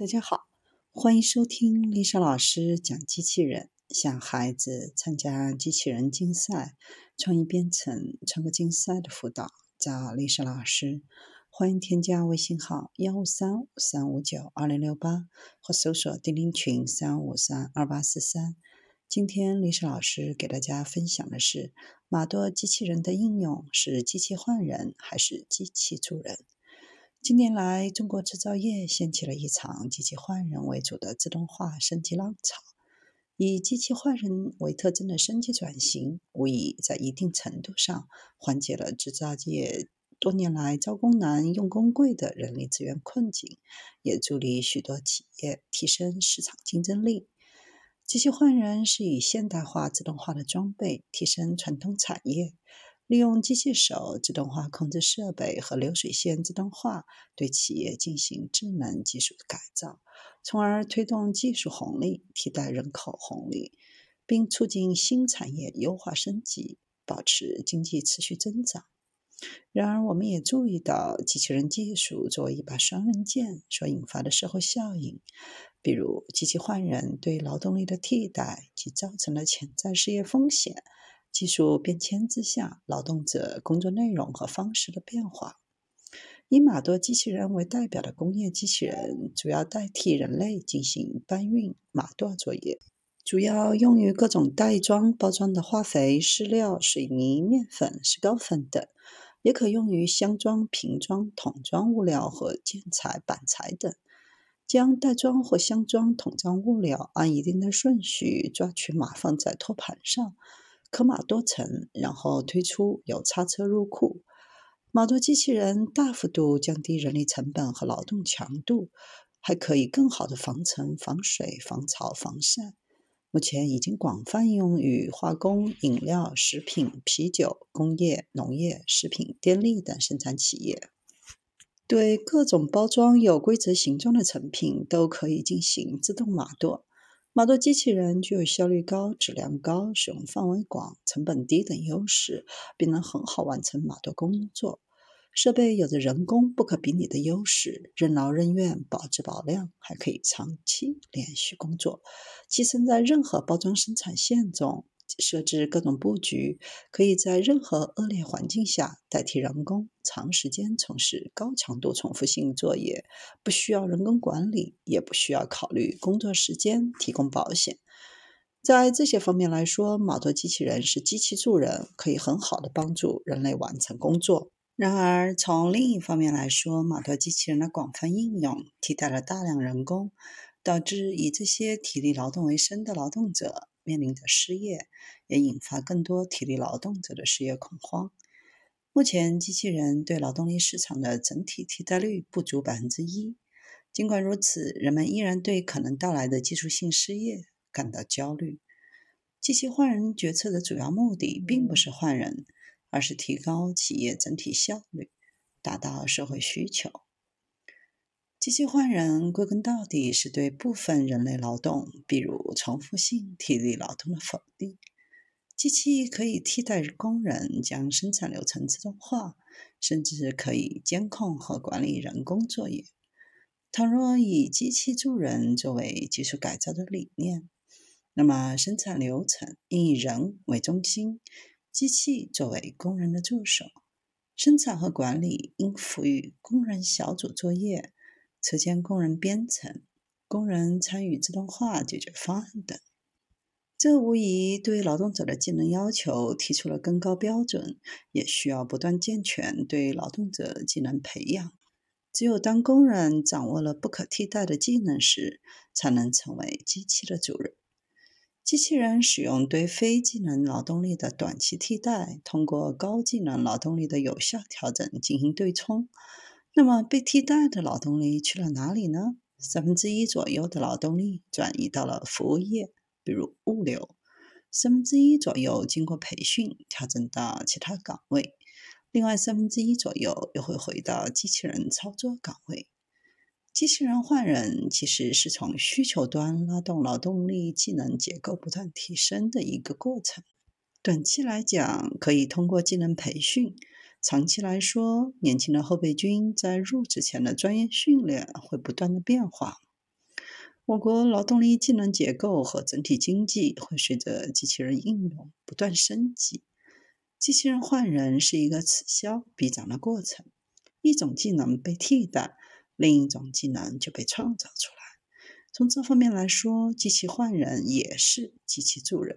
大家好，欢迎收听丽莎老师讲机器人。想孩子参加机器人竞赛、创意编程、创客竞赛的辅导，找丽莎老师。欢迎添加微信号幺五三五三五九二零六八，或搜索钉钉群三五三二八四三。今天丽莎老师给大家分享的是：马多机器人的应用是机器换人还是机器助人？近年来，中国制造业掀起了一场机器换人为主的自动化升级浪潮。以机器换人为特征的升级转型，无疑在一定程度上缓解了制造业多年来招工难、用工贵的人力资源困境，也助力许多企业提升市场竞争力。机器换人是以现代化、自动化的装备提升传统产业。利用机器手自动化控制设备和流水线自动化，对企业进行智能技术的改造，从而推动技术红利替代人口红利，并促进新产业优化升级，保持经济持续增长。然而，我们也注意到，机器人技术作为一把双刃剑所引发的社会效应，比如机器换人对劳动力的替代及造成的潜在失业风险。技术变迁之下，劳动者工作内容和方式的变化。以马多机器人为代表的工业机器人，主要代替人类进行搬运马垛作业，主要用于各种袋装、包装的化肥、饲料、水泥、面粉、石膏粉等，也可用于箱装、瓶装、桶装物料和建材、板材等。将袋装或箱装、桶装物料按一定的顺序抓取码放在托盘上。可码多层，然后推出有叉车入库。码多机器人大幅度降低人力成本和劳动强度，还可以更好的防尘、防水、防潮、防晒。目前已经广泛应用于化工、饮料、食品、啤酒、工业、农业、食品、电力等生产企业。对各种包装有规则形状的成品，都可以进行自动码垛。码多机器人具有效率高、质量高、使用范围广、成本低等优势，并能很好完成码多工作。设备有着人工不可比拟的优势，任劳任怨、保质保量，还可以长期连续工作，寄生在任何包装生产线中。设置各种布局，可以在任何恶劣环境下代替人工长时间从事高强度重复性作业，不需要人工管理，也不需要考虑工作时间，提供保险。在这些方面来说，码头机器人是机器助人，可以很好的帮助人类完成工作。然而，从另一方面来说，码头机器人的广泛应用替代了大量人工，导致以这些体力劳动为生的劳动者。面临着失业，也引发更多体力劳动者的失业恐慌。目前，机器人对劳动力市场的整体替代率不足百分之一。尽管如此，人们依然对可能到来的技术性失业感到焦虑。机器换人决策的主要目的并不是换人，而是提高企业整体效率，达到社会需求。机器换人归根到底是对部分人类劳动，比如重复性体力劳动的否定。机器可以替代工人，将生产流程自动化，甚至可以监控和管理人工作业。倘若以机器助人作为技术改造的理念，那么生产流程应以人为中心，机器作为工人的助手，生产和管理应赋予工人小组作业。车间工人编程、工人参与自动化解决方案等，这无疑对劳动者的技能要求提出了更高标准，也需要不断健全对劳动者技能培养。只有当工人掌握了不可替代的技能时，才能成为机器的主人。机器人使用对非技能劳动力的短期替代，通过高技能劳动力的有效调整进行对冲。那么被替代的劳动力去了哪里呢？三分之一左右的劳动力转移到了服务业，比如物流；三分之一左右经过培训调整到其他岗位；另外三分之一左右又会回到机器人操作岗位。机器人换人其实是从需求端拉动劳动力技能结构不断提升的一个过程。短期来讲，可以通过技能培训。长期来说，年轻的后备军在入职前的专业训练会不断的变化。我国劳动力技能结构和整体经济会随着机器人应用不断升级。机器人换人是一个此消彼长的过程，一种技能被替代，另一种技能就被创造出来。从这方面来说，机器换人也是机器助人。